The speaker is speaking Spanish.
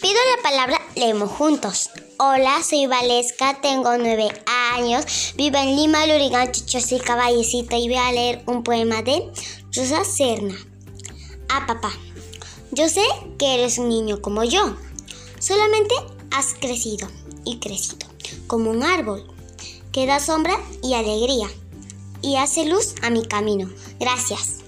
Pido la palabra, leemos juntos. Hola, soy Valesca, tengo nueve años, vivo en Lima, Lurigan, Chichos y Caballecita y voy a leer un poema de Rosa Serna. A papá, yo sé que eres un niño como yo, solamente has crecido y crecido como un árbol que da sombra y alegría y hace luz a mi camino. Gracias.